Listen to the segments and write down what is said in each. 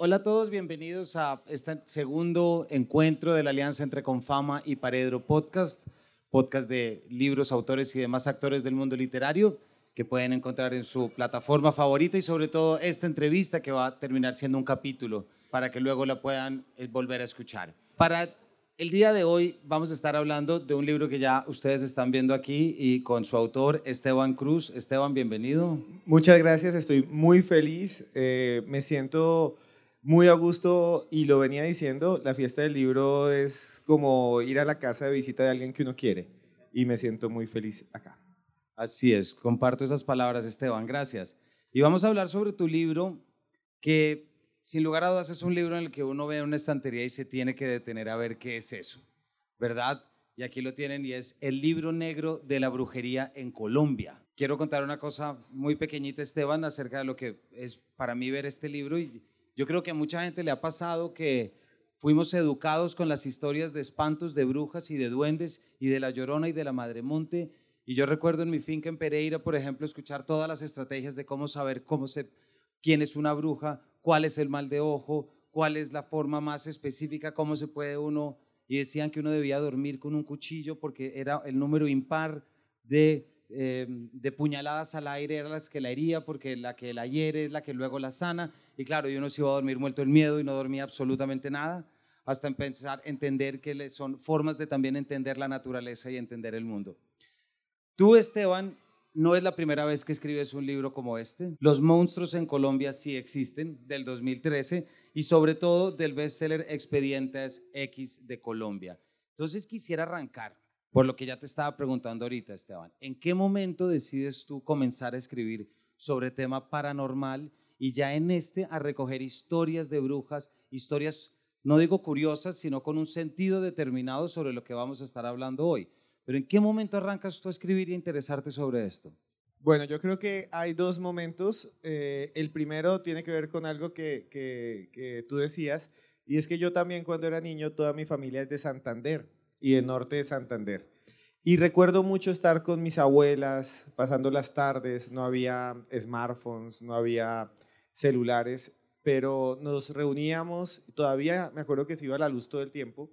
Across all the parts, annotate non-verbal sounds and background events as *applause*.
Hola a todos, bienvenidos a este segundo encuentro de la alianza entre Confama y Paredro Podcast, podcast de libros, autores y demás actores del mundo literario que pueden encontrar en su plataforma favorita y sobre todo esta entrevista que va a terminar siendo un capítulo para que luego la puedan eh, volver a escuchar. Para el día de hoy vamos a estar hablando de un libro que ya ustedes están viendo aquí y con su autor Esteban Cruz. Esteban, bienvenido. Muchas gracias, estoy muy feliz, eh, me siento muy a gusto y lo venía diciendo, la fiesta del libro es como ir a la casa de visita de alguien que uno quiere y me siento muy feliz acá. Así es, comparto esas palabras, Esteban, gracias. Y vamos a hablar sobre tu libro, que sin lugar a dudas es un libro en el que uno ve una estantería y se tiene que detener a ver qué es eso, ¿verdad? Y aquí lo tienen y es el libro negro de la brujería en Colombia. Quiero contar una cosa muy pequeñita, Esteban, acerca de lo que es para mí ver este libro. Y yo creo que a mucha gente le ha pasado que fuimos educados con las historias de espantos, de brujas y de duendes y de la llorona y de la madre monte y yo recuerdo en mi finca en Pereira, por ejemplo, escuchar todas las estrategias de cómo saber cómo se, quién es una bruja, cuál es el mal de ojo, cuál es la forma más específica, cómo se puede uno. Y decían que uno debía dormir con un cuchillo porque era el número impar de, em, de puñaladas al aire, era las que la hería, porque la que la hiere es la que luego la sana. Y claro, yo no se iba a dormir muerto el miedo y no dormía absolutamente nada, hasta empezar a entender que son formas de también entender la naturaleza y entender el mundo. Tú, Esteban, no es la primera vez que escribes un libro como este. Los monstruos en Colombia sí existen, del 2013, y sobre todo del bestseller Expedientes X de Colombia. Entonces quisiera arrancar por lo que ya te estaba preguntando ahorita, Esteban. ¿En qué momento decides tú comenzar a escribir sobre tema paranormal y ya en este a recoger historias de brujas, historias, no digo curiosas, sino con un sentido determinado sobre lo que vamos a estar hablando hoy? Pero ¿en qué momento arrancas tú a escribir y interesarte sobre esto? Bueno, yo creo que hay dos momentos. Eh, el primero tiene que ver con algo que, que, tú decías, y es que yo también cuando era niño, toda mi familia es de Santander y de norte de Santander. Y recuerdo mucho estar con mis abuelas, pasando las tardes, no había smartphones, no había celulares, pero nos reuníamos, todavía me acuerdo que se iba la luz todo el tiempo,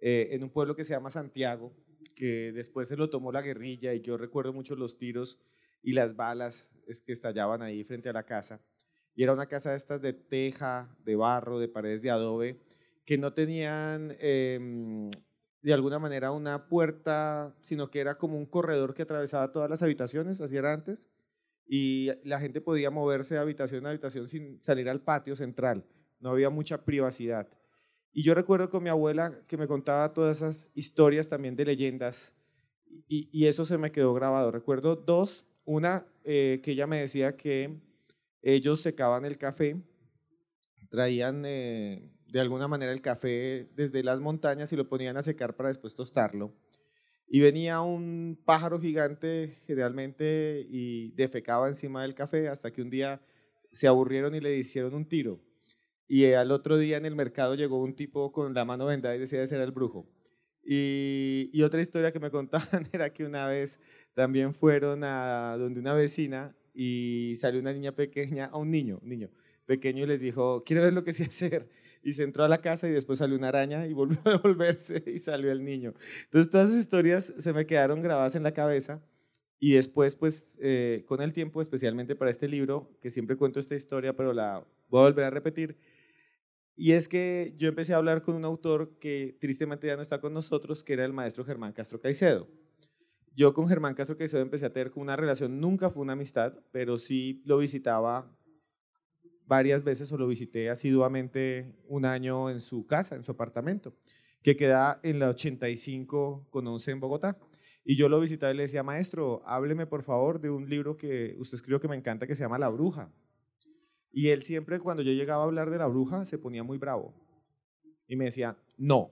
eh, en un pueblo que se llama Santiago, que después se lo tomó la guerrilla y yo recuerdo mucho los tiros y las balas que estallaban ahí frente a la casa. Y era una casa de estas de teja, de barro, de paredes de adobe, que no tenían em, de alguna manera una puerta, sino que era como un corredor que atravesaba todas las habitaciones, así era antes, y la gente podía moverse de habitación a habitación sin salir al patio central, no había mucha privacidad. Y yo recuerdo con mi abuela que me contaba todas esas historias también de leyendas y, eso se me quedó grabado. Recuerdo dos, una eh, que ella me decía que ellos secaban el café, traían eh, de alguna manera el café desde las montañas y lo ponían a secar para después tostarlo. Y venía un pájaro gigante generalmente y defecaba encima del café hasta que un día se aburrieron y le hicieron un tiro y al otro día en el mercado llegó un tipo con la mano vendada y decía que era el brujo. Y, y, otra historia que me *laughs* contaban era que una vez también fueron a donde una vecina y salió una niña pequeña, a un niño, niño pequeño y les dijo, quiero ver lo que sé hacer. Y se entró a la casa y después salió una araña y volvió *laughs* a volverse y salió el niño. Entonces todas esas historias se me quedaron grabadas en la cabeza y después, pues, eh, con el tiempo, especialmente para este libro, que siempre cuento esta historia, pero la voy a volver a repetir, y es que yo empecé a hablar con un autor que tristemente ya no está con nosotros, que era el maestro Germán Castro Caicedo. Yo con Germán Castro Caicedo empecé a tener una relación, nunca fue una amistad, pero sí lo visitaba varias veces o lo visité asiduamente un año en su casa, en su apartamento, que queda en la 85 con 11 en Bogotá. Y yo lo visitaba y le decía, maestro, hábleme por favor de un libro que usted escribió que me encanta, que se llama La Bruja. Y él siempre cuando yo llegaba a hablar de la bruja se ponía muy bravo. Y me decía, no.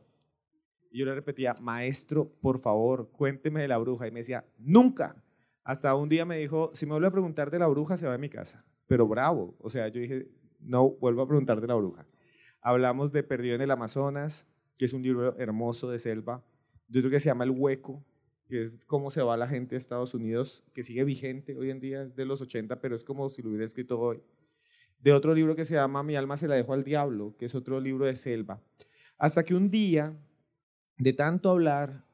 Y yo le repetía, maestro, por favor, cuénteme de la bruja. Y me decía, nunca. Hasta un día me dijo, si me vuelve a preguntar de la bruja, se va a mi casa. Pero bravo. O sea, yo dije, no, vuelvo a preguntar de la bruja. Hablamos de Perdido en el Amazonas, que es un libro hermoso de selva. Yo creo que se llama El Hueco, que es cómo se va la gente de Estados Unidos, que sigue vigente hoy en día, es de los 80, pero es como si lo hubiera escrito hoy. de otro libro que se llama Mi alma se la dejo al diablo, que es otro libro de selva. Hasta que un día, de tanto hablar,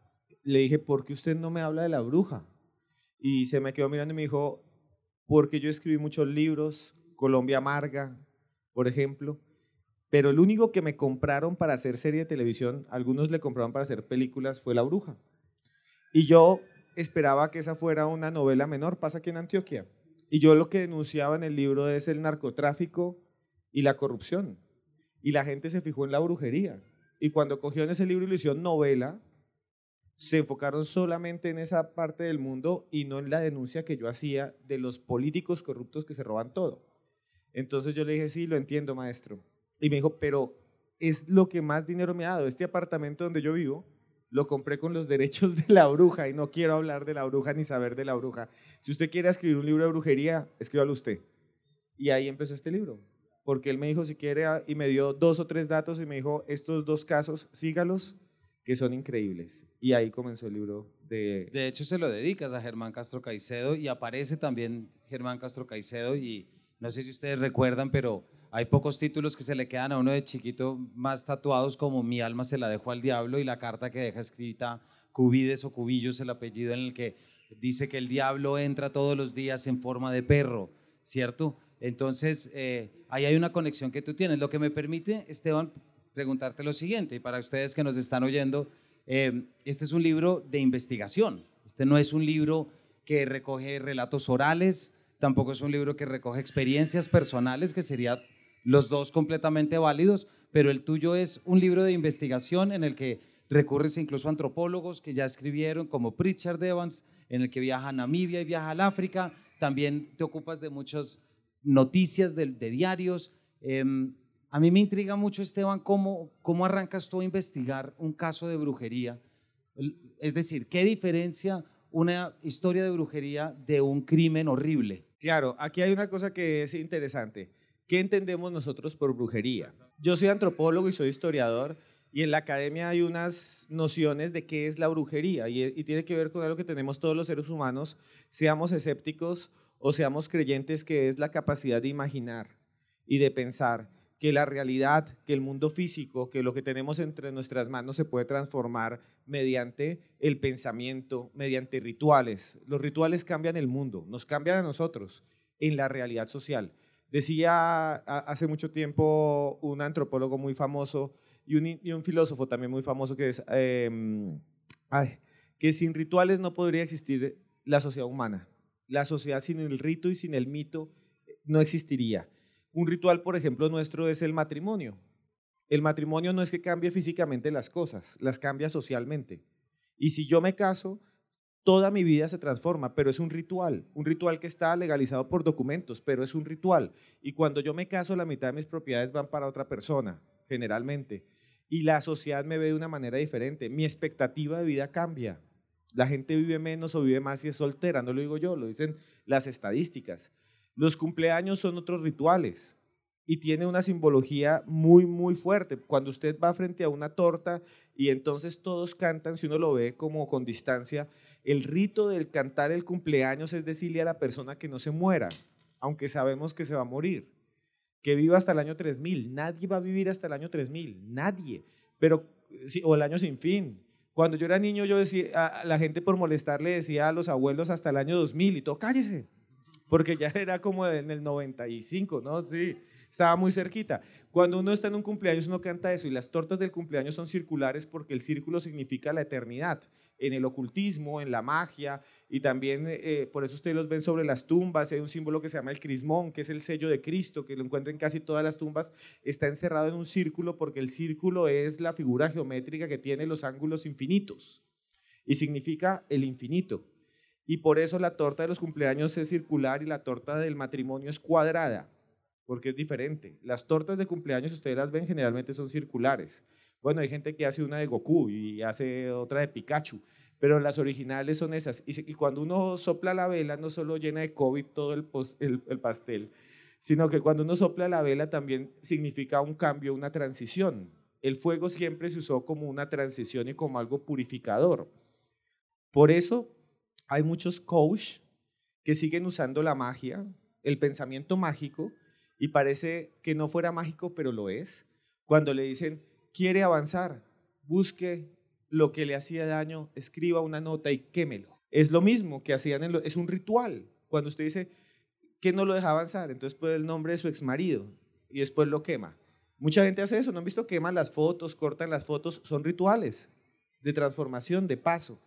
le dije, ¿por qué usted no me habla de la bruja? Y se me quedó mirando y me dijo, porque yo escribí muchos libros, Colombia Amarga, por ejemplo, pero el único que me compraron para hacer serie de televisión, algunos le compraron para hacer películas, fue La Bruja. Y yo esperaba que esa fuera una novela menor, pasa aquí en Antioquia. Y yo lo que denunciaba en el libro es el narcotráfico y la corrupción. Y la gente se fijó en la brujería. Y cuando cogieron ese libro y lo hicieron novela, se enfocaron solamente en esa parte del mundo y no en la denuncia que yo hacía de los políticos corruptos que se roban todo. Entonces yo le dije, sí, lo entiendo, maestro. Y me dijo, pero es lo que más dinero me ha dado. Este apartamento donde yo vivo lo compré con los derechos de la bruja y no quiero hablar de la bruja ni saber de la bruja. Si usted quiere escribir un libro de brujería, escríbalo usted. Y ahí empezó este libro, porque él me dijo si quiere y me dio dos o tres datos y me dijo, estos dos casos, sígalos, que son increíbles. Y ahí comenzó el libro de... De hecho, se lo dedicas a Germán Castro Caicedo y aparece también Germán Castro Caicedo y no sé si ustedes recuerdan, pero hay pocos títulos que se le quedan a uno de chiquito más tatuados como Mi alma se la dejó al diablo y la carta que deja escrita Cubides o Cubillos, el apellido en el que dice que el diablo entra todos los días en forma de perro, ¿cierto? Entonces, eh, ahí hay una conexión que tú tienes. Lo que me permite, Esteban, preguntarte lo siguiente, y para ustedes que nos están oyendo, eh, este es un libro de investigación, este no es un libro que recoge relatos orales, tampoco es un libro que recoge experiencias personales, que sería los dos completamente válidos, pero el tuyo es un libro de investigación en el que recurres incluso a antropólogos que ya escribieron, como Pritchard Evans, en el que viaja a Namibia y viaja al África. También te ocupas de muchas noticias de, diarios. Em, a mí me intriga mucho, Esteban, cómo, cómo arrancas tú a investigar un caso de brujería. Es decir, ¿qué diferencia una historia de brujería de un crimen horrible? Claro, aquí hay una cosa que es interesante. ¿Qué entendemos nosotros por brujería? Yo soy antropólogo y soy historiador y en la academia hay unas nociones de qué es la brujería y, tiene que ver con algo que tenemos todos los seres humanos, seamos escépticos o seamos creyentes, que es la capacidad de imaginar y de pensar que la realidad, que el mundo físico, que lo que tenemos entre nuestras manos se puede transformar mediante el pensamiento, mediante rituales. Los rituales cambian el mundo, nos cambian a nosotros en la realidad social. Decía hace mucho tiempo un antropólogo muy famoso y un, filósofo también muy famoso que es em, que sin rituales no podría existir la sociedad humana. La sociedad sin el rito y sin el mito no existiría. Un ritual, por ejemplo, nuestro es el matrimonio. El matrimonio no es que cambie físicamente las cosas, las cambia socialmente. Y si yo me caso, toda mi vida se transforma, pero es un ritual, un ritual que está legalizado por documentos, pero es un ritual. Y cuando yo me caso, la mitad de mis propiedades van para otra persona, generalmente. Y la sociedad me ve de una manera diferente. Mi expectativa de vida cambia. La gente vive menos o vive más si es soltera, no lo digo yo, lo dicen las estadísticas. Los cumpleaños son otros rituales y tiene una simbología muy, muy fuerte. Cuando usted va frente a una torta y entonces todos cantan, si uno lo ve como con distancia, el rito del cantar el cumpleaños es decirle a la persona que no se muera, aunque sabemos que se va a morir, que viva hasta el año 3000. Nadie va a vivir hasta el año 3000, nadie. Pero, o el año sin fin. Cuando yo era niño, yo decía, a la gente por molestar le decía a los abuelos hasta el año 2000 y todo, cállese, porque ya era como en el 95, ¿no? Sí, estaba muy cerquita. Cuando uno está en un cumpleaños, uno canta eso y las tortas del cumpleaños son circulares porque el círculo significa la eternidad en el ocultismo, en la magia, y también eh, por eso ustedes los ven sobre las tumbas, hay un símbolo que se llama el crismón, que es el sello de Cristo, que lo encuentran en casi todas las tumbas, está encerrado en un círculo porque el círculo es la figura geométrica que tiene los ángulos infinitos y significa el infinito. Y por eso la torta de los cumpleaños es circular y la torta del matrimonio es cuadrada, porque es diferente. Las tortas de cumpleaños, ustedes las ven, generalmente son circulares. Bueno, hay gente que hace una de Goku y hace otra de Pikachu, pero las originales son esas. Y, cuando uno sopla la vela, no solo llena de COVID todo el, el, pastel, sino que cuando uno sopla la vela también significa un cambio, una transición. El fuego siempre se usó como una transición y como algo purificador. Por eso hay muchos coach que siguen usando la magia, el pensamiento mágico, y parece que no fuera mágico, pero lo es. Cuando le dicen, quiere avanzar, busque lo que le hacía daño, escriba una nota y quémelo. Es lo mismo que hacían, en lo, es un ritual. Cuando usted dice que no lo deja avanzar, entonces pone el nombre de su exmarido y después lo quema. Mucha gente hace eso, ¿no han visto? Queman las fotos, cortan las fotos, son rituales de transformación, de paso.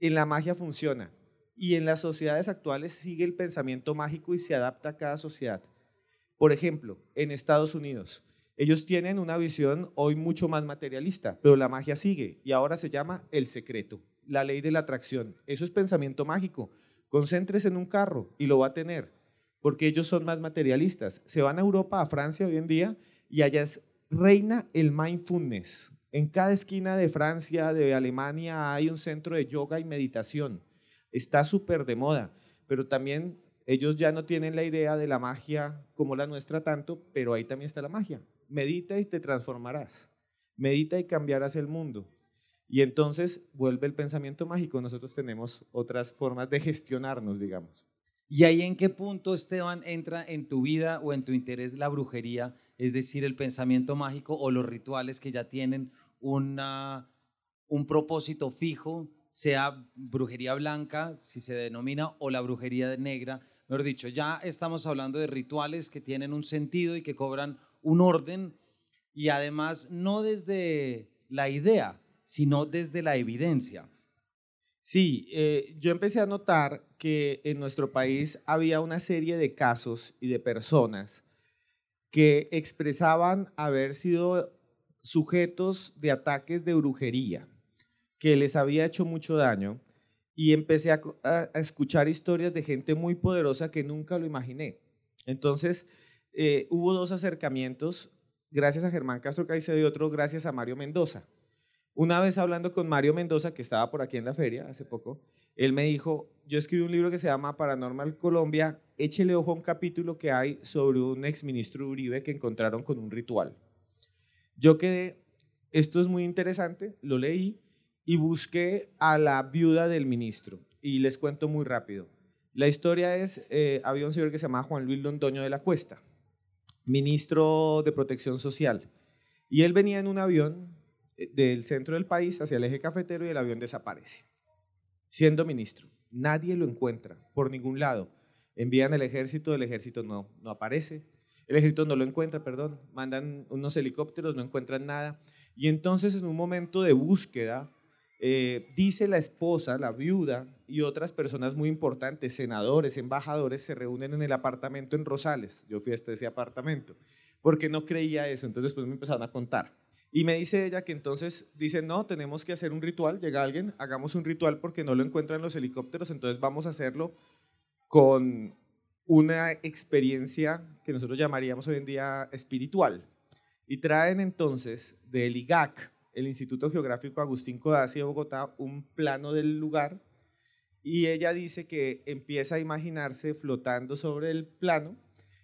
En la magia funciona y en las sociedades actuales sigue el pensamiento mágico y se adapta a cada sociedad. Por ejemplo, en Estados Unidos, ellos tienen una visión hoy mucho más materialista, pero la magia sigue y ahora se llama el secreto, la ley de la atracción. Eso es pensamiento mágico. Concéntrese en un carro y lo va a tener, porque ellos son más materialistas. Se van a Europa, a Francia hoy en día, y allá reina el mindfulness. En cada esquina de Francia, de Alemania, hay un centro de yoga y meditación. Está súper de moda, pero también ellos ya no tienen la idea de la magia como la nuestra tanto, pero ahí también está la magia medita y te transformarás. Medita y cambiarás el mundo. Y entonces vuelve el pensamiento mágico. Nosotros tenemos otras formas de gestionarnos, digamos. ¿Y ahí en qué punto, Esteban, entra en tu vida o en tu interés la brujería, es decir, el pensamiento mágico o los rituales que ya tienen una, un propósito fijo, sea brujería blanca, si se denomina, o la brujería negra? Mejor dicho, ya estamos hablando de rituales que tienen un sentido y que cobran un orden y además no desde la idea, sino desde la evidencia. Sí, eh, yo empecé a notar que en nuestro país había una serie de casos y de personas que expresaban haber sido sujetos de ataques de brujería, que les había hecho mucho daño, y empecé a, escuchar historias de gente muy poderosa que nunca lo imaginé. Entonces, eh, hubo dos acercamientos, gracias a Germán Castro Caicedo y otro gracias a Mario Mendoza. Una vez hablando con Mario Mendoza, que estaba por aquí en la feria hace poco, él me dijo, yo escribí un libro que se llama Paranormal Colombia, échele ojo a un capítulo que hay sobre un exministro Uribe que encontraron con un ritual. Yo quedé, esto es muy interesante, lo leí y busqué a la viuda del ministro. Y les cuento muy rápido. La historia es, eh, había un señor que se llamaba Juan Luis Londoño de la Cuesta ministro de Protección Social. Y él venía en un avión eh, del centro del país hacia el eje cafetero y el avión desaparece, siendo ministro. Nadie lo encuentra por ningún lado. Envían el ejército, el ejército no, no aparece. El ejército no lo encuentra, perdón. Mandan unos helicópteros, no encuentran nada. Y entonces en un momento de búsqueda, eh, dice la esposa, la viuda y otras personas muy importantes, senadores, embajadores, se reúnen en el apartamento en Rosales. Yo fui hasta ese apartamento porque no creía eso. Entonces después me empezaron a contar. Y me dice ella que entonces dice, no, tenemos que hacer un ritual. Llega alguien, hagamos un ritual porque no lo encuentran los helicópteros, entonces vamos a hacerlo con una experiencia que nosotros llamaríamos hoy en día espiritual. Y traen entonces del IGAC, el Instituto Geográfico Agustín Codazzi de Bogotá un plano del lugar y ella dice que empieza a imaginarse flotando sobre el plano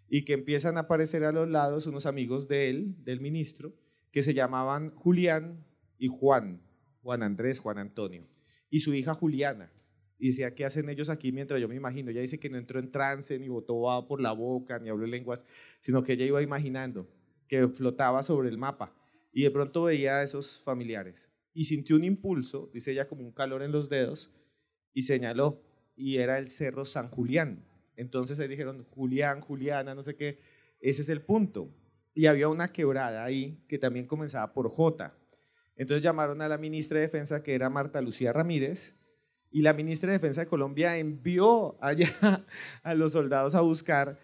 y que empiezan a aparecer a los lados unos amigos de él, del ministro, que se llamaban Julián y Juan, Juan Andrés, Juan Antonio, y su hija Juliana. Y decía, ¿qué hacen ellos aquí mientras yo me imagino? Ella dice que no entró en trance, ni botó por la boca, ni habló lenguas, sino que ella iba imaginando que flotaba sobre el mapa y de pronto veía a esos familiares y sintió un impulso, dice ella, como un calor en los dedos y señaló y era el cerro San Julián. Entonces ahí dijeron, Julián, Juliana, no sé qué, ese es el punto. Y había una quebrada ahí que también comenzaba por J. Entonces llamaron a la ministra de Defensa, que era Marta Lucía Ramírez, y la ministra de Defensa de Colombia envió allá *laughs* a los soldados a buscar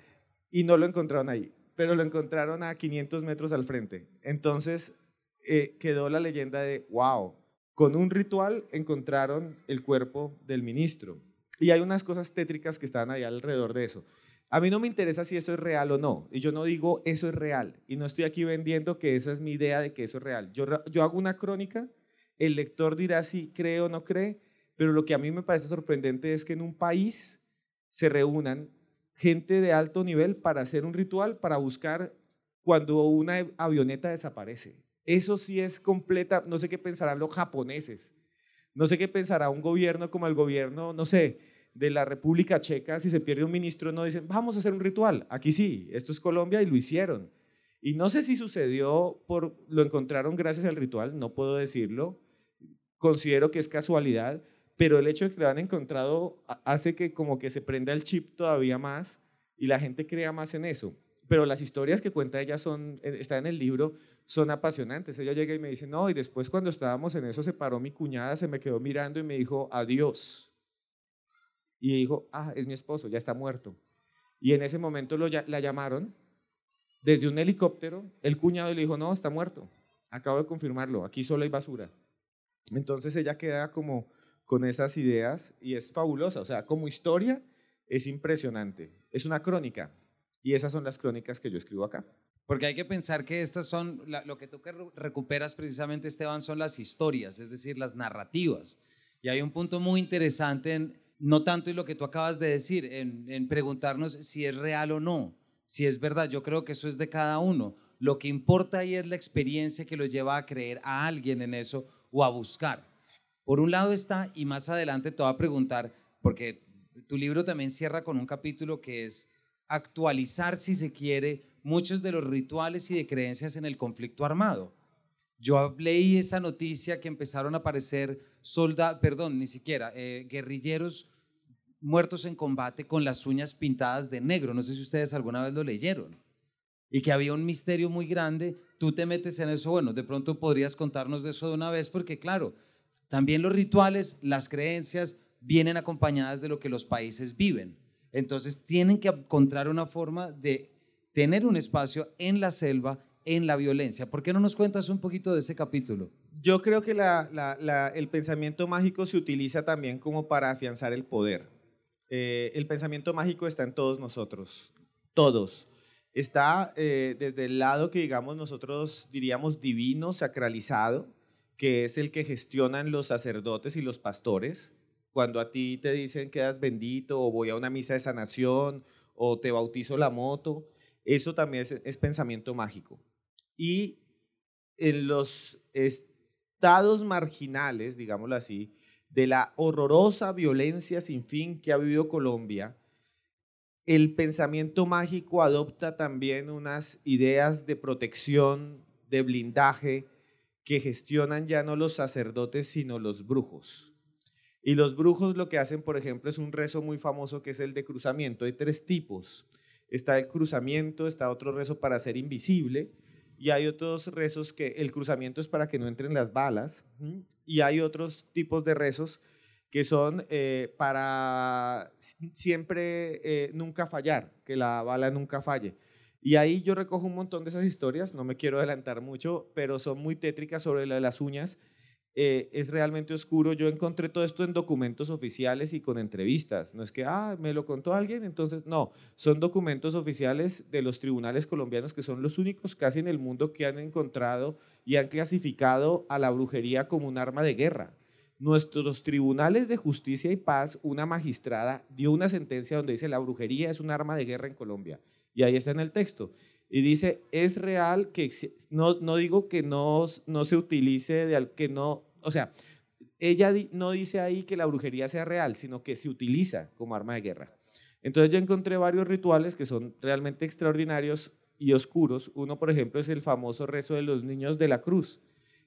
y no lo encontraron ahí, pero lo encontraron a 500 metros al frente. Entonces eh, quedó la leyenda de, wow, con un ritual encontraron el cuerpo del ministro. Y hay unas cosas tétricas que están ahí alrededor de eso. A mí no me interesa si eso es real o no. Y yo no digo eso es real. Y no estoy aquí vendiendo que esa es mi idea de que eso es real. Yo, yo hago una crónica, el lector dirá si cree o no cree, pero lo que a mí me parece sorprendente es que en un país se reúnan gente de alto nivel para hacer un ritual, para buscar cuando una avioneta desaparece. Eso sí es completa, no sé qué pensarán los japoneses, no sé qué pensará un gobierno como el gobierno, no sé, de la República Checa, si se pierde un ministro, no dicen, vamos a hacer un ritual. Aquí sí, esto es Colombia y lo hicieron. Y no sé si sucedió por, lo encontraron gracias al ritual, no puedo decirlo. Considero que es casualidad, pero el hecho de que lo han encontrado hace que como que se prenda el chip todavía más y la gente crea más en eso. Pero las historias que cuenta ella son, eh, está en el libro, son apasionantes. Ella llega y me dice, no, y después cuando estábamos en eso se paró mi cuñada, se me quedó mirando y me dijo, adiós. Y dijo, ah, es mi esposo, ya está muerto. Y en ese momento lo, la llamaron desde un helicóptero, el cuñado le dijo, no, está muerto. Acabo de confirmarlo, aquí solo hay basura. Entonces ella queda como con esas ideas y es fabulosa. O sea, como historia es impresionante. Es una crónica y esas son las crónicas que yo escribo acá. Porque hay que pensar que estas son, lo que tú recuperas precisamente, Esteban, son las historias, es decir, las narrativas. Y hay un punto muy interesante, en, no tanto en lo que tú acabas de decir, en, preguntarnos si es real o no, si es verdad. Yo creo que eso es de cada uno. Lo que importa ahí es la experiencia que lo lleva a creer a alguien en eso o a buscar. Por un lado está, y más adelante te voy a preguntar, porque tu libro también cierra con un capítulo que es actualizar, si se quiere, muchos de los rituales y de creencias en el conflicto armado. Yo leí esa noticia que empezaron a aparecer soldados, perdón, ni siquiera, eh, guerrilleros muertos en combate con las uñas pintadas de negro. No sé si ustedes alguna vez lo leyeron. Y que había un misterio muy grande. Tú te metes en eso. Bueno, de pronto podrías contarnos de eso de una vez, porque claro, también los rituales, las creencias vienen acompañadas de lo que los países viven. Entonces tienen que encontrar una forma de tener un espacio en la selva, en la violencia. ¿Por qué no nos cuentas un poquito de ese capítulo? Yo creo que el pensamiento mágico se utiliza también como para afianzar el poder. Eh, el pensamiento mágico está en todos nosotros, todos. Está eh, desde el lado que digamos nosotros diríamos divino, sacralizado, que es el que gestionan los sacerdotes y los pastores. Cuando a ti te dicen quedas bendito o voy a una misa de sanación o te bautizo la moto, eso también es, pensamiento mágico. Y en los estados marginales, digámoslo así, de la horrorosa violencia sin fin que ha vivido Colombia, el pensamiento mágico adopta también unas ideas de protección, de blindaje, que gestionan ya no los sacerdotes, sino los brujos. Y los brujos lo que hacen, por ejemplo, es un rezo muy famoso que es el de cruzamiento. Hay tres tipos. Está el cruzamiento, está otro rezo para ser invisible, y hay otros rezos que el cruzamiento es para que no entren las balas, y hay otros tipos de rezos que son eh, para siempre eh, nunca fallar, que la bala nunca falle. Y ahí yo recojo un montón de esas historias, no me quiero adelantar mucho, pero son muy tétricas sobre las uñas. Eh, es realmente oscuro. Yo encontré todo esto en documentos oficiales y con entrevistas. No es que, ah, me lo contó alguien, entonces no. Son documentos oficiales de los tribunales colombianos que son los únicos casi en el mundo que han encontrado y han clasificado a la brujería como un arma de guerra. Nuestros tribunales de justicia y paz, una magistrada dio una sentencia donde dice la brujería es un arma de guerra en Colombia y ahí está en el texto. Y dice, es real que, no, no digo que no, no se utilice, de, que no, o sea, ella no dice ahí que la brujería sea real, sino que se utiliza como arma de guerra. Entonces yo encontré varios rituales que son realmente extraordinarios y oscuros. Uno, por ejemplo, es el famoso rezo de los niños de la cruz.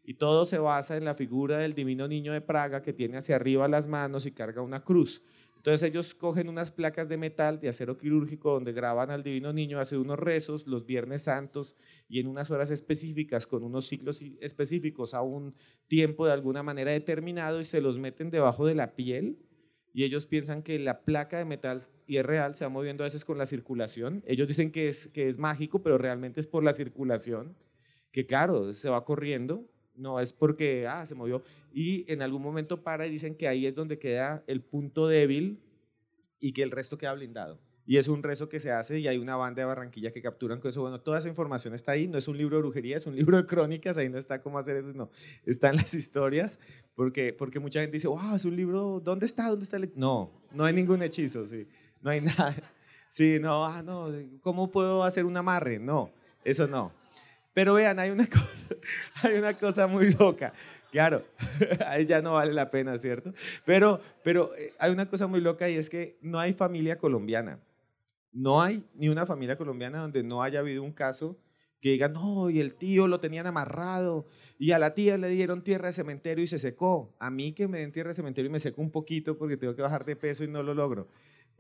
Y todo se basa en la figura del divino niño de Praga que tiene hacia arriba las manos y carga una cruz. Entonces ellos cogen unas placas de metal de acero quirúrgico donde graban al Divino Niño, hacen unos rezos los Viernes Santos y en unas horas específicas, con unos ciclos específicos a un tiempo de alguna manera determinado y se los meten debajo de la piel y ellos piensan que la placa de metal, y es real, se va moviendo a veces con la circulación. Ellos dicen que es, que es mágico, pero realmente es por la circulación, que claro, se va corriendo no es porque, ah, se movió. Y en algún momento para y dicen que ahí es donde queda el punto débil y que el resto queda blindado. Y es un rezo que se hace y hay una banda de Barranquilla que capturan con eso. Bueno, toda esa información está ahí. No es un libro de brujería, es un *laughs* libro de crónicas. Ahí no está cómo hacer eso, no. Están las historias porque, porque mucha gente dice, wow, es un libro, ¿dónde está? ¿Dónde está el No, no hay ningún hechizo, sí. No hay *laughs* nada. Sí, no, ah, no, ¿cómo puedo hacer un amarre? No, eso no. Pero vean, hay una *laughs* cosa, hay una cosa muy loca. Claro, *laughs* ahí ya no vale la pena, ¿cierto? Pero, pero eh, hay una cosa muy loca y es que no hay familia colombiana. No hay ni una familia colombiana donde no haya habido un caso que digan, no, y el tío lo tenían amarrado, y a la tía le dieron tierra de cementerio y se secó. A mí que me den tierra de cementerio y me seco un poquito porque tengo que bajar de peso y no lo logro.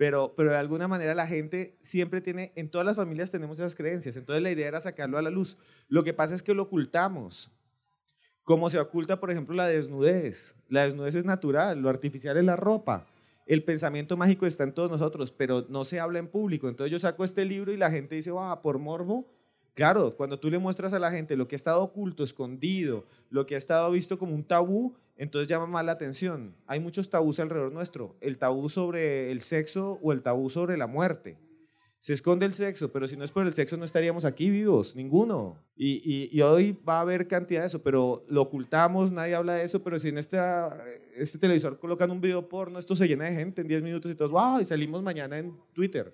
Pero, pero de alguna manera la gente siempre tiene, en todas las familias tenemos esas creencias, entonces la idea era sacarlo a la luz. Lo que pasa es que lo ocultamos. Como se oculta, por ejemplo, la desnudez. La desnudez es natural, lo artificial es la ropa. El pensamiento mágico está en todos nosotros, pero no se habla en público. Entonces yo saco este libro y la gente dice, va, por morbo. Claro, cuando tú le muestras a la gente lo que ha estado oculto, escondido, lo que ha estado visto como un tabú, entonces llama más la atención. Hay muchos tabús alrededor nuestro. El tabú sobre el sexo o el tabú sobre la muerte se esconde el sexo, pero si no es por el sexo no estaríamos aquí vivos, ninguno. Y, hoy va a haber cantidad de eso, pero lo ocultamos, nadie habla de eso, pero si en este, este televisor colocan un video porno, esto se llena de gente en 10 minutos y todos, wow, y salimos mañana en Twitter.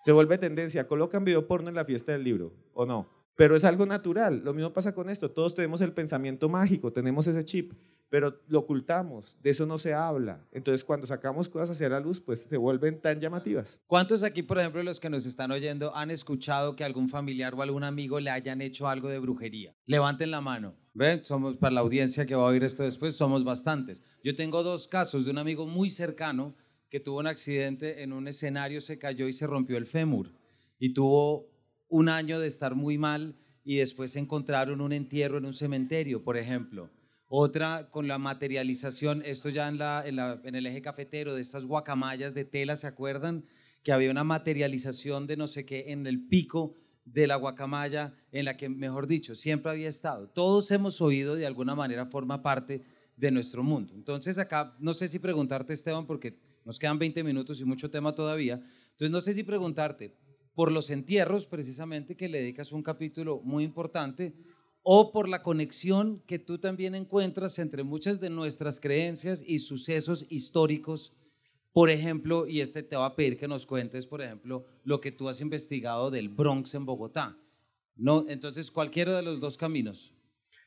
Se vuelve tendencia, colocan video porno en la fiesta del libro, ¿o no? Pero es algo natural. Lo mismo pasa con esto. Todos tenemos el pensamiento mágico, tenemos ese chip, pero lo ocultamos. De eso no se habla. Entonces, cuando sacamos cosas hacia la luz, pues se vuelven tan llamativas. ¿Cuántos aquí, por ejemplo, los que nos están oyendo, han escuchado que algún familiar o algún amigo le hayan hecho algo de brujería? Levanten la mano. ¿Ven? Somos, para la audiencia que va a oír esto después, somos bastantes. Yo tengo dos casos de un amigo muy cercano que tuvo un accidente en un escenario, se cayó y se rompió el fémur. Y tuvo un año de estar muy mal y después encontraron un entierro en un cementerio, por ejemplo. Otra con la materialización, esto ya en, la, en, el eje cafetero, de estas guacamayas de tela, ¿se acuerdan? Que había una materialización de no sé qué en el pico de la guacamaya, en la que, mejor dicho, siempre había estado. Todos hemos oído, de alguna manera, forma parte de nuestro mundo. Entonces acá, no sé si preguntarte, Esteban, porque nos quedan 20 minutos y mucho tema todavía. Entonces, no sé si preguntarte, por los entierros precisamente que le dedicas un capítulo muy importante o por la conexión que tú también encuentras entre muchas de nuestras creencias y sucesos históricos. Por ejemplo, y este te va a pedir que nos cuentes, por ejemplo, lo que tú has investigado del Bronx en Bogotá. No, entonces, cualquiera de los dos caminos.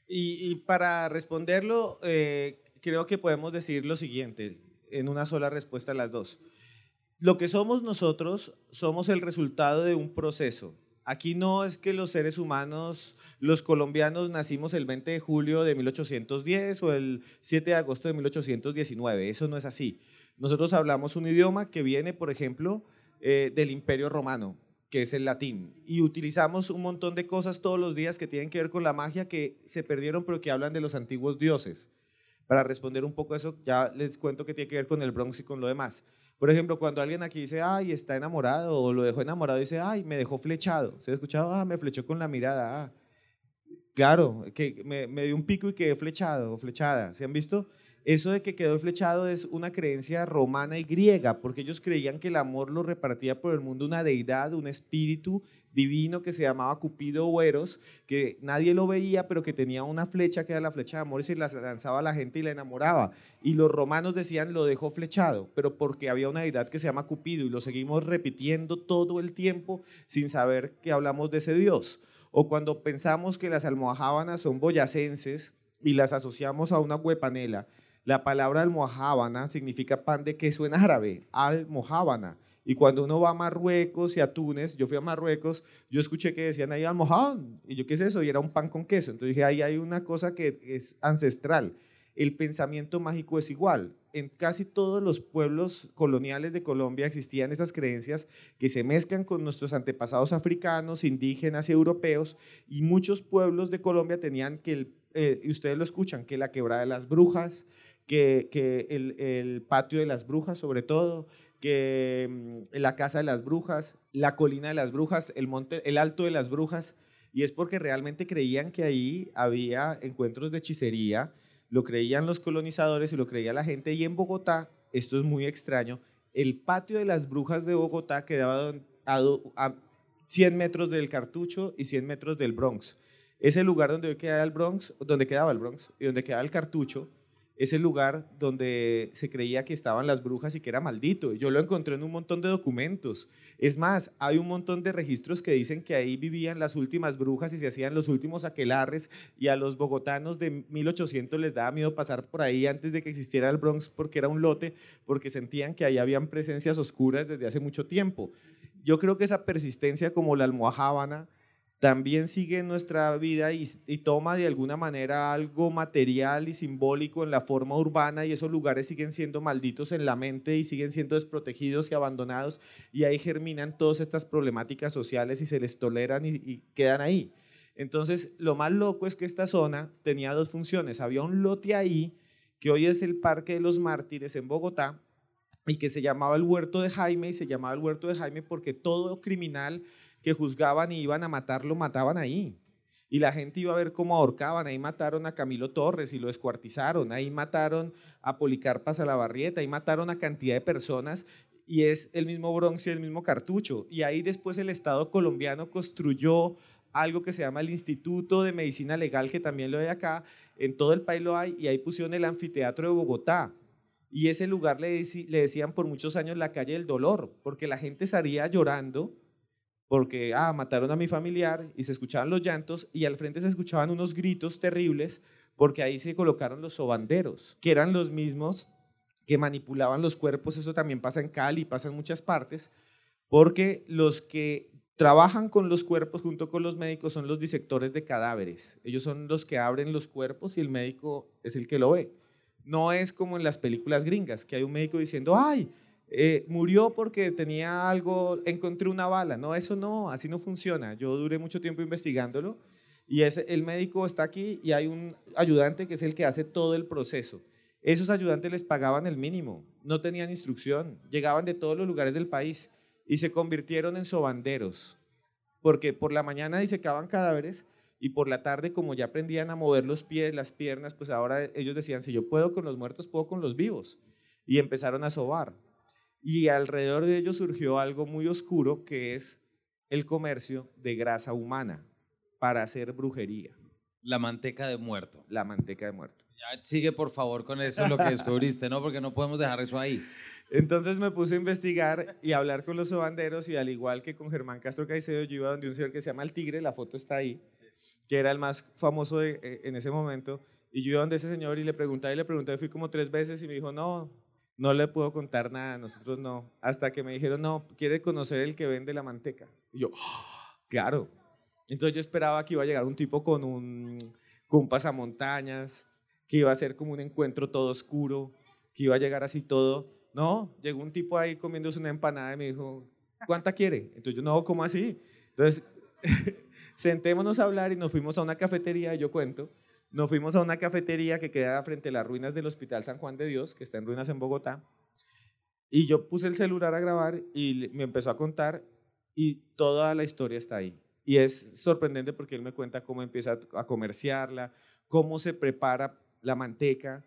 Y, para responderlo, eh, creo que podemos decir lo siguiente, en una sola respuesta a las dos. Lo que somos nosotros somos el resultado de un proceso. Aquí no es que los seres humanos, los colombianos, nacimos el 20 de julio de 1810 o el 7 de agosto de 1819. Eso no es así. Nosotros hablamos un idioma que viene, por ejemplo, eh, del Imperio Romano, que es el latín. Y utilizamos un montón de cosas todos los días que tienen que ver con la magia que se perdieron, pero que hablan de los antiguos dioses. Para responder un poco eso, ya les cuento que tiene que ver con el Bronx y con lo demás. Por ejemplo, cuando alguien aquí dice, ay, está enamorado, o lo dejó enamorado, dice, ay, me dejó flechado. ¿Se ha escuchado? Ah, me flechó con la mirada. Ah. Claro, que me, me dio un pico y quedé flechado o flechada. ¿Se han visto? Eso de que quedó flechado es una creencia romana y griega, porque ellos creían que el amor lo repartía por el mundo una deidad, un espíritu divino que se llamaba Cupido o Eros, que nadie lo veía, pero que tenía una flecha que era la flecha de amor y se la lanzaba a la gente y la enamoraba. Y los romanos decían lo dejó flechado, pero porque había una deidad que se llama Cupido y lo seguimos repitiendo todo el tiempo sin saber que hablamos de ese Dios. O cuando pensamos que las almohábanas son boyacenses y las asociamos a una huepanela, la palabra almohábana significa pan de queso en árabe, almohábana. Y cuando uno va a Marruecos y a Túnez, yo fui a Marruecos, yo escuché que decían ahí almohadón. Y yo, ¿qué es eso? Y era un pan con queso. Entonces dije, ahí hay una cosa que es ancestral. El pensamiento mágico es igual. En casi todos los pueblos coloniales de Colombia existían esas creencias que se mezclan con nuestros antepasados africanos, indígenas y europeos. Y muchos pueblos de Colombia tenían que, eh, y ustedes lo escuchan, que la quebrada de las brujas, que, el, patio de las brujas sobre todo, que mm, la casa de las brujas, la colina de las brujas, el monte, el alto de las brujas, y es porque realmente creían que ahí había encuentros de hechicería, lo creían los colonizadores y lo creía la gente, y en Bogotá, esto es muy extraño, el patio de las brujas de Bogotá quedaba a, a 100 metros del cartucho y 100 metros del Bronx. Ese lugar donde quedaba el Bronx, donde quedaba el Bronx y donde quedaba el cartucho, es el lugar donde se creía que estaban las brujas y que era maldito. Yo lo encontré en un montón de documentos. Es más, hay un montón de registros que dicen que ahí vivían las últimas brujas y se hacían los últimos aquelarres y a los bogotanos de 1800 les daba miedo pasar por ahí antes de que existiera el Bronx porque era un lote, porque sentían que ahí habían presencias oscuras desde hace mucho tiempo. Yo creo que esa persistencia como la almohábana también sigue nuestra vida y, toma de alguna manera algo material y simbólico en la forma urbana y esos lugares siguen siendo malditos en la mente y siguen siendo desprotegidos y abandonados y ahí germinan todas estas problemáticas sociales y se les toleran y, y quedan ahí. Entonces, lo más loco es que esta zona tenía dos funciones. Había un lote ahí, que hoy es el Parque de los Mártires en Bogotá, y que se llamaba el Huerto de Jaime, y se llamaba el Huerto de Jaime porque todo criminal que juzgaban y iban a matarlo, mataban ahí. Y la gente iba a ver cómo ahorcaban. Ahí mataron a Camilo Torres y lo descuartizaron. Ahí mataron a Policarpa Salabarrieta. Ahí mataron a cantidad de personas. Y es el mismo Bronx y el mismo cartucho. Y ahí después el Estado colombiano construyó algo que se llama el Instituto de Medicina Legal, que también lo hay acá. En todo el país lo hay. Y ahí pusieron el anfiteatro de Bogotá. Y ese lugar le, le decían por muchos años la calle del dolor, porque la gente salía llorando porque, ah, mataron a mi familiar y se escuchaban los llantos y al frente se escuchaban unos gritos terribles porque ahí se colocaron los sobanderos, que eran los mismos que manipulaban los cuerpos, eso también pasa en Cali, pasa en muchas partes, porque los que trabajan con los cuerpos junto con los médicos son los disectores de cadáveres. Ellos son los que abren los cuerpos y el médico es el que lo ve. No es como en las películas gringas, que hay un médico diciendo, ay, eh, murió porque tenía algo, encontré una bala. No, eso no, así no funciona. Yo duré mucho tiempo investigándolo y es, el médico está aquí y hay un ayudante que es el que hace todo el proceso. Esos ayudantes les pagaban el mínimo, no tenían instrucción, llegaban de todos los lugares del país y se convirtieron en sobanderos, porque por la mañana disecaban cadáveres y por la tarde como ya aprendían a mover los pies, las piernas, pues ahora ellos decían, si yo puedo con los muertos, puedo con los vivos. Y empezaron a sobar y alrededor de ello surgió algo muy oscuro que es el comercio de grasa humana para hacer brujería. La manteca de muerto. La manteca de muerto. Ya sigue por favor con eso lo que descubriste, ¿no? Porque no podemos dejar eso ahí. Entonces me puse a investigar y a hablar con los sobanderos y al igual que con Germán Castro Caicedo, yo iba donde un señor que se llama El Tigre, la foto está ahí, que era el más famoso eh, en ese momento, y yo iba donde ese señor y le preguntaba y le pregunté, fui como tres veces y me dijo, no, no le puedo contar nada, nosotros no. Hasta que me dijeron, no, quiere conocer el que vende la manteca. Y yo, ¡Ah! claro. Entonces yo esperaba que iba a llegar un tipo con un, con pasamontañas, que iba a ser como un encuentro todo oscuro, que iba a llegar así todo. No, llegó un tipo ahí comiéndose una empanada y me dijo, ¿cuánta quiere? Entonces yo, no, ¿cómo así? Entonces, *laughs* sentémonos a hablar y nos fuimos a una cafetería, yo cuento, nos fuimos a una cafetería que queda frente a las ruinas del Hospital San Juan de Dios, que está en ruinas en Bogotá. Y yo puse el celular a grabar y me empezó a contar y toda la historia está ahí. Y es sorprendente porque él me cuenta cómo empieza a comerciarla, cómo se prepara la manteca,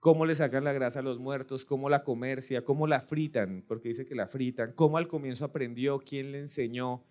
cómo le sacan la grasa a los muertos, cómo la comercia, cómo la fritan, porque dice que la fritan, cómo al comienzo aprendió, quién le enseñó,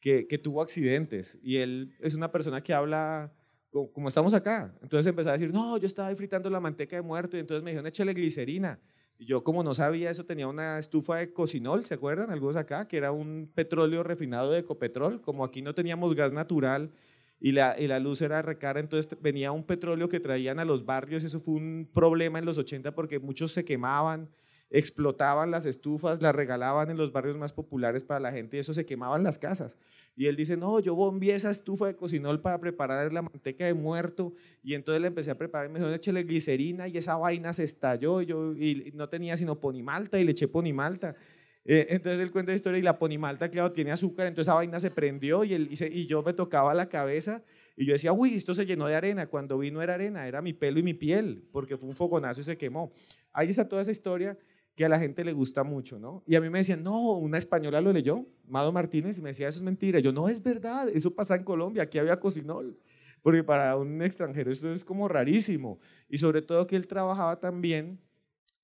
que, que tuvo accidentes. Y él es una persona que habla como estamos acá. Entonces empecé a decir, no, yo estaba ahí fritando la manteca de muerto y entonces me dijeron, échale glicerina. Y yo como no sabía eso, tenía una estufa de cocinol, ¿se acuerdan? Algunos acá, que era un petróleo refinado de ecopetrol. Como aquí no teníamos gas natural y la, y la luz era recara, entonces venía un petróleo que traían a los barrios. Eso fue un problema en los 80 porque muchos se quemaban explotaban las estufas, las regalaban en los barrios más populares para la gente y eso se quemaban las casas. Y él dice, no, yo bombié esa estufa de cocinol para preparar la manteca de muerto y entonces le empecé a preparar, me dijo, échale glicerina y esa vaina se estalló y yo y no tenía sino ponimalta y le eché ponimalta. Eh, entonces él cuenta la historia y la ponimalta, claro, tiene azúcar, entonces esa vaina se prendió y, él, y, yo me tocaba la cabeza y yo decía, uy, esto se llenó de arena. Cuando vi no era arena, era mi pelo y mi piel, porque fue un fogonazo y se quemó. Ahí está toda esa historia que a la gente le gusta mucho, ¿no? Y a mí me decían, no, una española lo leyó, Mado Martínez, y me decía, eso es mentira. yo, no, es verdad, eso pasa en Colombia, aquí había cocinol. Porque para un extranjero esto es como rarísimo. Y sobre todo que él trabajaba también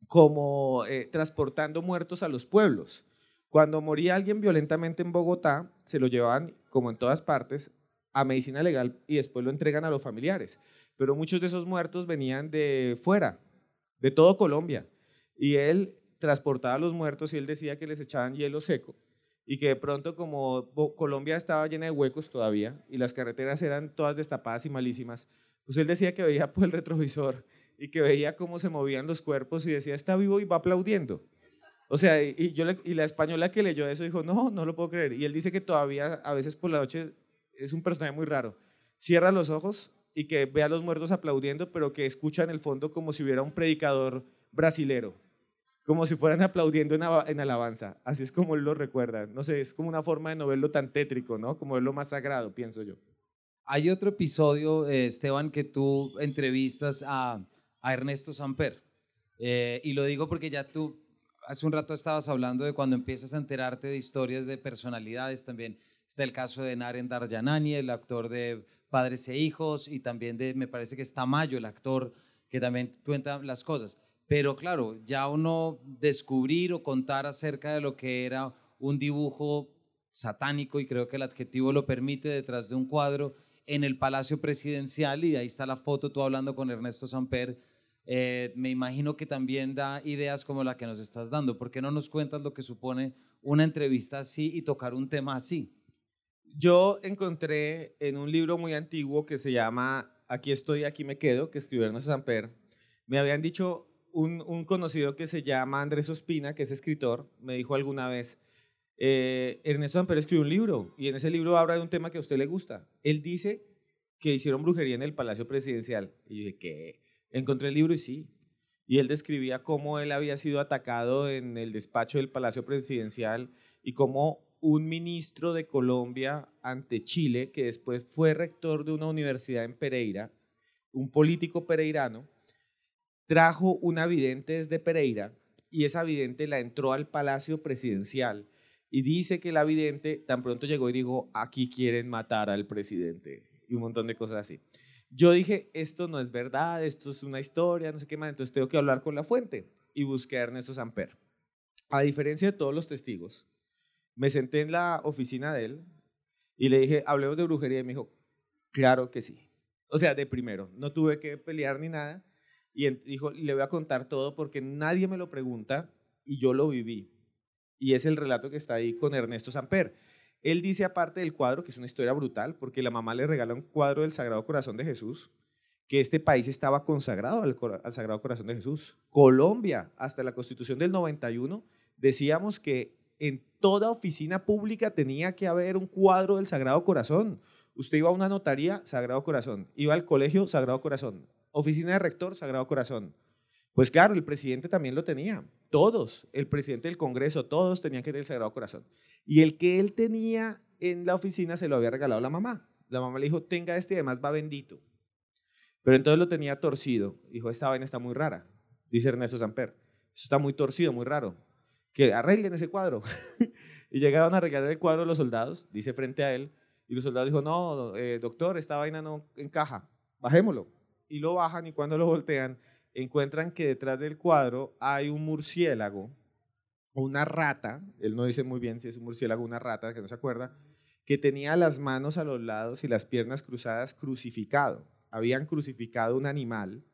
como eh, transportando muertos a los pueblos. Cuando moría alguien violentamente en Bogotá, se lo llevaban, como en todas partes, a medicina legal y después lo entregan a los familiares. Pero muchos de esos muertos venían de fuera, de todo Colombia. Y él transportaba a los muertos y él decía que les echaban hielo seco y que de pronto como Colombia estaba llena de huecos todavía y las carreteras eran todas destapadas y malísimas, pues él decía que veía por el retrovisor y que veía cómo se movían los cuerpos y decía, está vivo y va aplaudiendo. O sea, y, yo y la española que leyó eso dijo, no, no lo puedo creer. Y él dice que todavía a veces por la noche es un personaje muy raro. Cierra los ojos y que ve a los muertos aplaudiendo, pero que escucha en el fondo como si hubiera un predicador brasilero, como si fueran aplaudiendo en, alabanza. Así es como él lo recuerda. No sé, es como una forma de no verlo tan tétrico, ¿no? Como verlo más sagrado, pienso yo. Hay otro episodio, eh, Esteban, que tú entrevistas a, Ernesto Samper. Eh, y lo digo porque ya tú hace un rato estabas hablando de cuando empiezas a enterarte de historias de personalidades también. Está el caso de Naren Darjanani, el actor de Padres e Hijos, y también de, me parece que está Mayo, el actor que también cuenta las cosas. Pero claro, ya uno descubrir o contar acerca de lo que era un dibujo satánico, y creo que el adjetivo lo permite, detrás de un cuadro en el Palacio Presidencial, y ahí está la foto, tú hablando con Ernesto Samper, eh, me imagino que también da ideas como la que nos estás dando. ¿Por qué no nos cuentas lo que supone una entrevista así y tocar un tema así? Yo encontré en un libro muy antiguo que se llama Aquí estoy, aquí me quedo, que escribió Ernesto Samper, me habían dicho un, conocido que se llama Andrés Ospina, que es escritor, me dijo alguna vez, eh, Ernesto Samper escribió un libro y en ese libro habla de un tema que a usted le gusta. Él dice que hicieron brujería en el Palacio Presidencial. Y yo dije, ¿qué? Encontré el libro y sí. Y él describía cómo él había sido atacado en el despacho del Palacio Presidencial y cómo un ministro de Colombia ante Chile, que después fue rector de una universidad en Pereira, un político pereirano, trajo una vidente desde Pereira y esa vidente la entró al palacio presidencial y dice que la vidente tan pronto llegó y dijo, aquí quieren matar al presidente y un montón de cosas así. Yo dije, esto no es verdad, esto es una historia, no sé qué más, entonces tengo que hablar con la fuente y busqué a Ernesto Samper. A diferencia de todos los testigos, me senté en la oficina de él y le dije, hablemos de brujería y me dijo, claro que sí. O sea, de primero, no tuve que pelear ni nada y dijo, le voy a contar todo porque nadie me lo pregunta y yo lo viví. Y es el relato que está ahí con Ernesto Samper. Él dice aparte del cuadro, que es una historia brutal, porque la mamá le regala un cuadro del Sagrado Corazón de Jesús, que este país estaba consagrado al, al Sagrado Corazón de Jesús. Colombia, hasta la Constitución del 91, decíamos que en toda oficina pública tenía que haber un cuadro del Sagrado Corazón. Usted iba a una notaría, Sagrado Corazón. Iba al colegio, Sagrado Corazón oficina de rector, Sagrado Corazón. Pues claro, el presidente también lo tenía. Todos, el presidente del Congreso, todos tenían que tener Sagrado Corazón. Y el que él tenía en la oficina se lo había regalado la mamá. La mamá le dijo, tenga este y además va bendito. Pero entonces lo tenía torcido. Dijo, esta vaina está muy rara, dice Ernesto Samper. Eso está muy torcido, muy raro. Que arreglen ese cuadro. *laughs* y llegaron a arreglar el cuadro los soldados, dice frente a él. Y los soldados dijo, no, eh, doctor, esta vaina no encaja, bajémoslo y lo bajan y cuando lo voltean encuentran que detrás del cuadro hay un murciélago, una rata, él no dice muy bien si es un murciélago o una rata, que no se acuerda, que tenía las manos a los lados y las piernas cruzadas crucificado. Habían crucificado un animal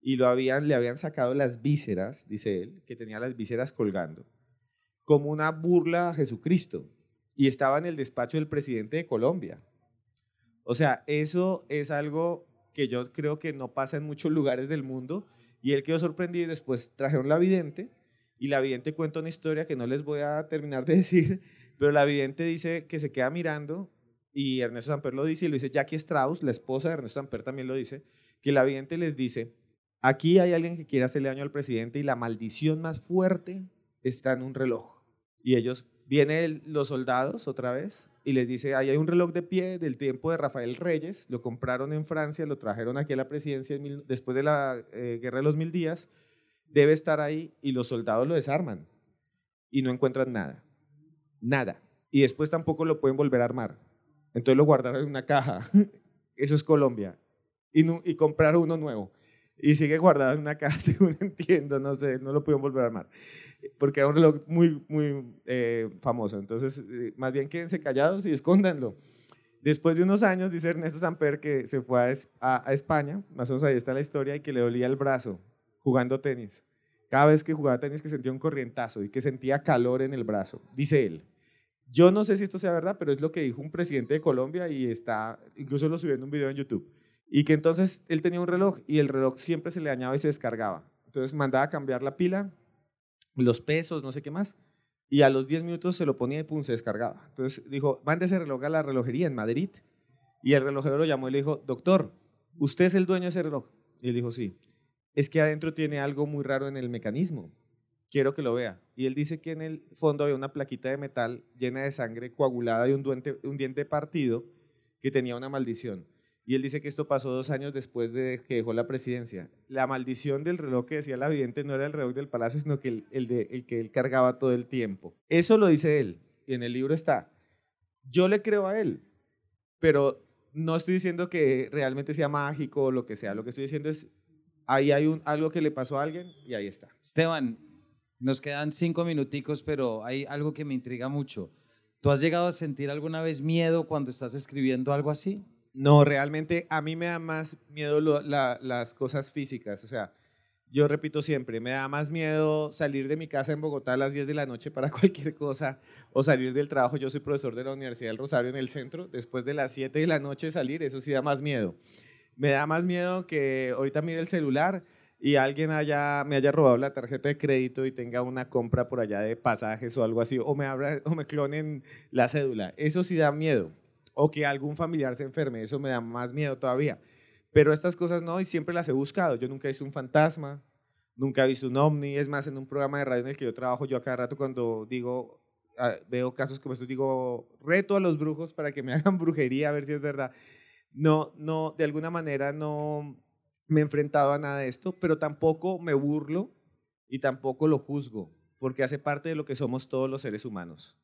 y lo habían, le habían sacado las vísceras, dice él, que tenía las vísceras colgando, como una burla a Jesucristo. Y estaba en el despacho del presidente de Colombia. O sea, eso es algo que yo creo que no pasa en muchos lugares del mundo. Y él quedó sorprendido y después trajeron la vidente y la vidente cuenta una historia que no les voy a terminar de *laughs* decir, pero la vidente dice que se queda mirando y Ernesto Samper lo dice y lo dice Jackie Strauss, la esposa de Ernesto Samper también lo dice, que la vidente les dice, aquí hay alguien que quiere hacerle daño al presidente y la maldición más fuerte está en un reloj. Y ellos, vienen los soldados otra vez y les dice, ahí hay un reloj de pie del tiempo de Rafael Reyes, lo compraron en Francia, lo trajeron aquí a la presidencia después de la eh, Guerra de los Mil Días, debe estar ahí y los soldados lo desarman y no encuentran nada, nada. Y después tampoco lo pueden volver a armar. Entonces lo guardaron en una caja, *laughs* eso es Colombia, y, y compraron uno nuevo y sigue guardado en una caja, *laughs* según entiendo, no sé, no lo pudieron volver a armar, porque era un reloj muy, muy eh, famoso. Entonces, eh, más bien quédense callados y escóndanlo. Después de unos años, dice Ernesto Samper que se fue a, a, España, más o menos ahí está la historia, y que le dolía el brazo jugando tenis. Cada vez que jugaba tenis que sentía un corrientazo y que sentía calor en el brazo, dice él. Yo no sé si esto sea verdad, pero es lo que dijo un presidente de Colombia y está, incluso lo subió en un video en YouTube. Y que entonces él tenía un reloj y el reloj siempre se le dañaba y se descargaba. Entonces mandaba a cambiar la pila, los pesos, no sé qué más. Y a los 10 minutos se lo ponía y pum, se descargaba. Entonces dijo, mande ese reloj a la relojería en Madrid. Y el relojero lo llamó y le dijo, doctor, ¿usted es el dueño de ese reloj? Y él dijo, sí. Es que adentro tiene algo muy raro en el mecanismo quiero que lo vea. Y él dice que en el fondo había una plaquita de metal llena de sangre coagulada y un, un diente partido que tenía una maldición. Y él dice que esto pasó dos años después de que dejó la presidencia. La maldición del reloj que decía la vidente no era el reloj del palacio, sino que el, de, el que él cargaba todo el tiempo. Eso lo dice él. Y en el libro está. Yo le creo a él, pero no estoy diciendo que realmente sea mágico o lo que sea. Lo que estoy diciendo es, ahí hay algo que le pasó a alguien y ahí está. Esteban, nos quedan cinco minuticos, pero hay algo que me intriga mucho. ¿Tú has llegado a sentir alguna vez miedo cuando estás escribiendo algo así? No, realmente a mí me da más miedo las cosas físicas. O sea, yo repito siempre, me da más miedo salir de mi casa en Bogotá a las 10 de la noche para *laughs* cualquier cosa o salir del trabajo. Yo soy profesor de la Universidad del Rosario en el centro. Después de las 7 de la noche salir, eso sí da más miedo. Me da más miedo que ahorita mire el celular y alguien haya, me haya robado la tarjeta de crédito y tenga una compra por allá de pasajes o algo así, o me, abra, o me clonen la cédula. Eso sí da miedo. O que algún familiar se enferme, eso me da más miedo todavía. Pero estas cosas no, y siempre las he buscado. Yo nunca he visto un fantasma, nunca he visto un ovni. Es más, en un programa de radio en el que yo trabajo, yo a cada rato cuando digo, ah, veo casos como estos, digo, reto a los brujos para que me *laughs* hagan brujería, a ver si es verdad. No, no, de alguna manera no, me he enfrentado a nada de esto, pero tampoco me burlo y tampoco lo juzgo, porque hace parte de lo que somos todos los seres humanos.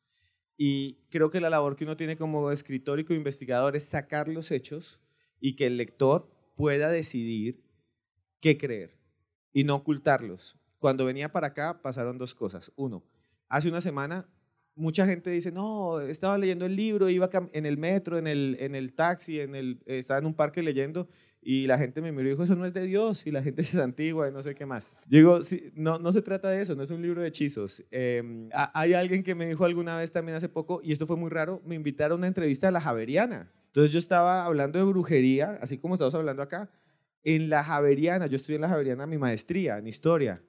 Y creo que la labor que uno tiene como escritor y como investigador es sacar los hechos y que el lector pueda decidir qué creer y no ocultarlos. Cuando venía para acá pasaron dos cosas. Uno, hace una semana mucha gente dice, no, estaba leyendo el libro, iba en el metro, en el, en el taxi, en el, estaba en un parque leyendo y la gente me miró y dijo, eso no es de Dios, y la gente *laughs* es antigua y no sé qué más. digo, sí, no, no se trata de eso, no es un libro de hechizos. Em, hay alguien que me dijo alguna vez también hace poco, y esto fue muy raro, me invitaron a una entrevista a la Javeriana. Entonces yo estaba hablando de brujería, así como estamos hablando acá, en la Javeriana, yo estudié en la Javeriana mi maestría en historia,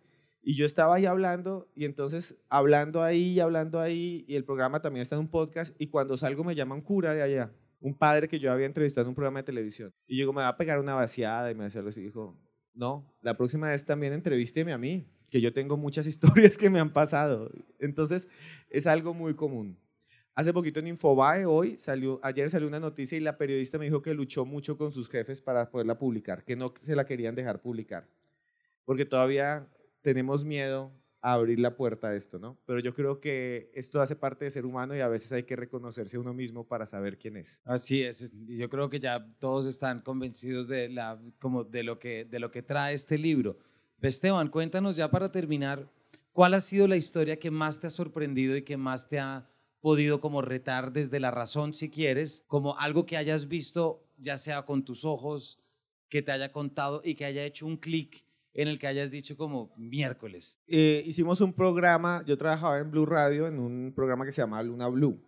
y yo estaba ahí hablando, y entonces hablando ahí, hablando ahí, y el programa también está en un podcast, y cuando salgo me llaman cura de allá un padre que yo había entrevistado en un programa de televisión. Y yo me va a pegar una vaciada y me decía algo así. Dijo, no, la próxima vez también entrevísteme a mí, que yo tengo muchas *laughs* historias que me han pasado. Entonces, es algo muy común. Hace poquito en Infobae, hoy salió, ayer salió una noticia y la periodista me dijo que luchó mucho con sus jefes para poderla publicar, que no se la querían dejar publicar, porque todavía tenemos miedo abrir la puerta a esto, ¿no? Pero yo creo que esto hace parte de ser humano y a veces hay que reconocerse a uno mismo para saber quién es. Así es, yo creo que ya todos están convencidos de, la, como de, lo, que, de lo que trae este libro. Esteban, cuéntanos ya para terminar, ¿cuál ha sido la historia que más te ha sorprendido y que más te ha podido como retar desde la razón, si quieres, como algo que hayas visto, ya sea con tus ojos, que te haya contado y que haya hecho un clic en el que hayas dicho como miércoles? Eh, hicimos un programa, yo trabajaba en Blue Radio en un programa que se llamaba Luna Blue.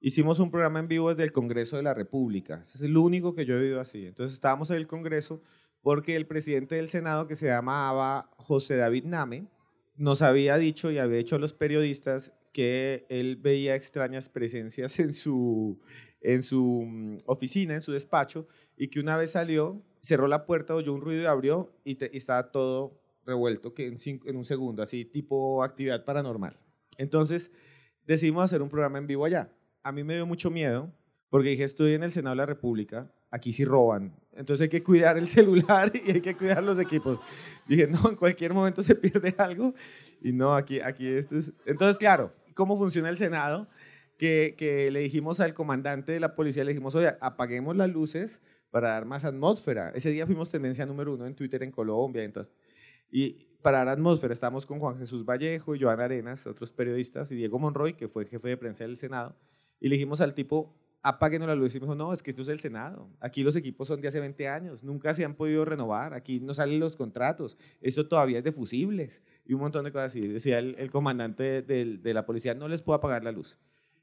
Hicimos un programa en vivo desde el Congreso de la República. Ese es el único que yo he vivido así. Entonces estábamos en el Congreso porque el presidente del Senado, que se llamaba José David Name, nos había dicho y había dicho a los periodistas que él veía extrañas presencias *laughs* en su, en su mm, oficina, en su despacho, y que una vez salió cerró la puerta, oyó un ruido y abrió y, estaba todo revuelto que en, en, un segundo, así tipo actividad paranormal. Entonces decidimos hacer un programa en vivo allá. A mí me dio mucho miedo porque dije, estoy en el Senado de la República, aquí sí roban, entonces hay que cuidar el *laughs* celular y hay que cuidar los equipos. Dije, no, en cualquier momento se pierde algo y no, aquí, aquí esto es... Entonces, claro, ¿cómo funciona el Senado? Que, que le dijimos al comandante de la policía, le dijimos, oye, apaguemos las luces, para dar más atmósfera. Ese día fuimos tendencia número uno en Twitter en Colombia. Entonces, y para dar atmósfera estamos con Juan Jesús Vallejo y Joan Arenas, otros periodistas, y Diego Monroy, que fue jefe de prensa del Senado. Y le dijimos al tipo, apáguenos la luz. Y me dijo, no, es que esto es el Senado. Aquí los equipos son de hace 20 años, nunca se han podido renovar, aquí no salen los contratos, esto todavía es de fusibles y un montón de cosas así. Decía el, comandante de, de la policía, no les puedo apagar la luz.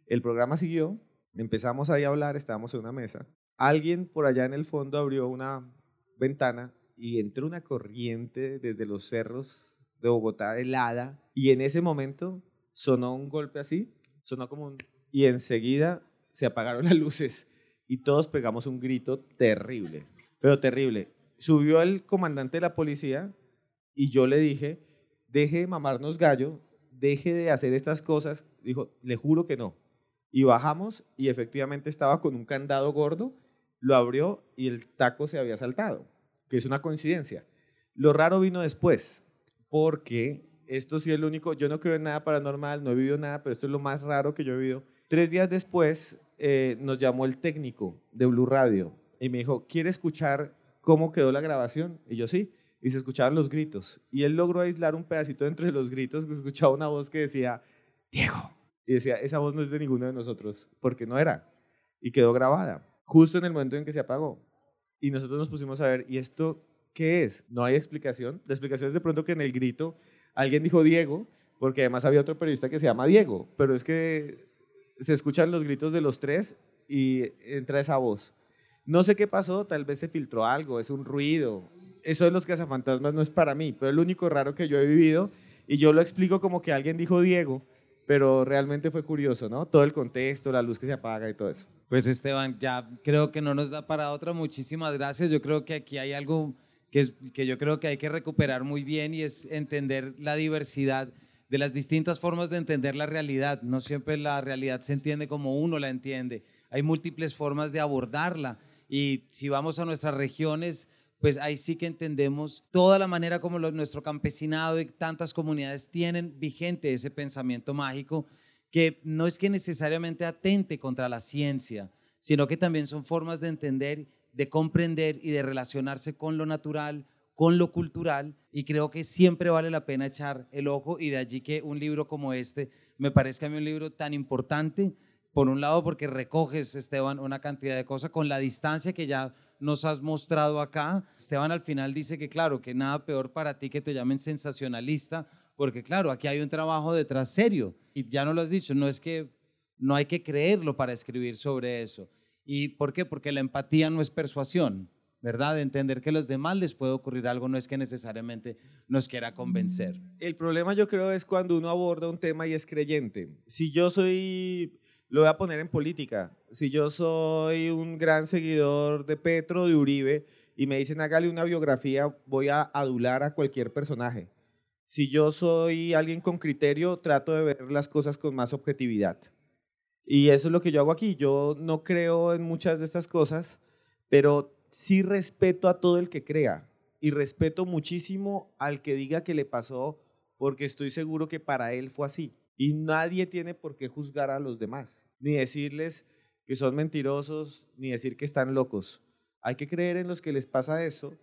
El programa siguió, empezamos ahí a hablar, estábamos en una mesa. Alguien por allá en el fondo abrió una ventana y entró una corriente desde los cerros de Bogotá helada y en ese momento sonó un golpe así, sonó como un... y enseguida se apagaron *laughs* las luces y todos pegamos un grito terrible, pero terrible. Subió el comandante de la policía y yo le dije, deje de mamarnos gallo, deje de hacer estas cosas. Dijo, le juro que no. Y bajamos y efectivamente estaba con un candado gordo, lo abrió y el taco se había saltado, que es una coincidencia. Lo raro vino después, porque esto sí es lo único, yo no creo en nada paranormal, no he vivido nada, pero esto es lo más raro que yo he vivido. Tres días después eh, nos llamó el técnico de Blue Radio y me dijo, ¿quiere escuchar cómo quedó la grabación? Y yo sí, y se escuchaban los gritos. Y él logró aislar un pedacito entre los gritos, que escuchaba una voz que decía, Diego. Y decía, esa voz no es de ninguno de nosotros, porque no era. Y quedó grabada, justo en el momento en que se apagó. Y nosotros nos pusimos a ver, ¿y esto qué es? No hay explicación. La explicación es de pronto que en el grito alguien dijo Diego, porque además había otro periodista que se llama Diego, pero es que se escuchan los gritos de los tres y entra esa voz. No sé qué pasó, tal vez se filtró algo, es un ruido. Eso de los cazafantasmas no es para mí, pero es lo único raro que yo he vivido y yo lo explico como que alguien dijo Diego, pero realmente fue curioso, ¿no? Todo el contexto, la luz que se apaga y todo eso. Pues Esteban, ya creo que no nos da para otra. Muchísimas gracias. Yo creo que aquí hay algo que, que yo creo que hay que recuperar muy bien y es entender la diversidad de las distintas formas de entender la realidad. No siempre la realidad se entiende como uno la entiende. Hay múltiples formas de abordarla y si vamos a nuestras regiones, pues ahí sí que entendemos toda la manera como nuestro campesinado y tantas comunidades tienen vigente ese pensamiento mágico que no es que necesariamente atente contra la ciencia, sino que también son formas de entender, de comprender y de relacionarse con lo natural, con lo cultural y creo que siempre vale la pena echar el ojo y de allí que un libro como este me parezca a mí un libro tan importante, por un lado porque recoges, Esteban, una cantidad de cosas con la distancia que ya nos has mostrado acá. Esteban al final dice que claro, que nada peor para ti que te llamen sensacionalista, porque claro, aquí hay un trabajo detrás serio y ya no lo has dicho, no es que no hay que creerlo para escribir sobre eso. ¿Y por qué? Porque la empatía no es persuasión. ¿verdad? De entender que a los demás les puede ocurrir algo no es que necesariamente nos quiera convencer. El problema yo creo es cuando uno aborda un tema y es creyente. Si yo soy, lo voy a poner en política, si yo soy un gran seguidor de Petro, de Uribe, y me dicen hágale una biografía, voy a adular a cualquier personaje. Si yo soy alguien con criterio, trato de ver las cosas con más objetividad. Y eso es lo que yo hago aquí. Yo no creo en muchas de estas cosas, pero sí respeto a todo el que crea y respeto muchísimo al que diga que le pasó porque estoy seguro que para él fue así. Y nadie tiene por qué juzgar a los demás, ni decirles que son mentirosos, ni decir que están locos. Hay que creer en los que les pasa eso,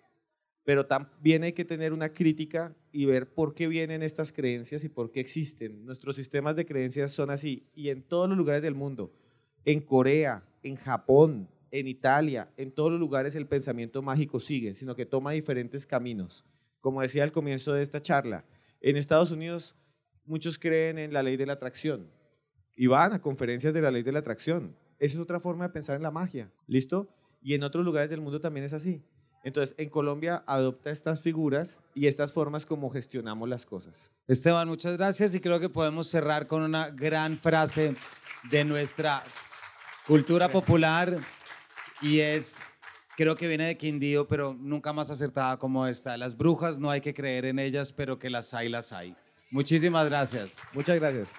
pero también hay que tener una crítica y ver por qué vienen estas creencias y por qué existen. Nuestros sistemas de creencias son así y en todos los lugares del mundo, en Corea, en Japón, en Italia, en todos los lugares el pensamiento mágico sigue, sino que toma diferentes caminos. Como decía al comienzo de esta charla, en Estados Unidos muchos creen en la ley de la atracción y van a conferencias de la ley de la atracción. Esa es otra forma de pensar en la magia, ¿listo? Y en otros lugares del mundo también es así. Entonces, en Colombia adopta estas figuras y estas formas como gestionamos las cosas. Esteban, muchas gracias y creo que podemos cerrar con una gran frase de nuestra cultura popular y es, creo que viene de Quindío, pero nunca más acertada como esta. Las brujas no hay que creer en ellas, pero que las hay, las hay. Muchísimas gracias. Muchas gracias.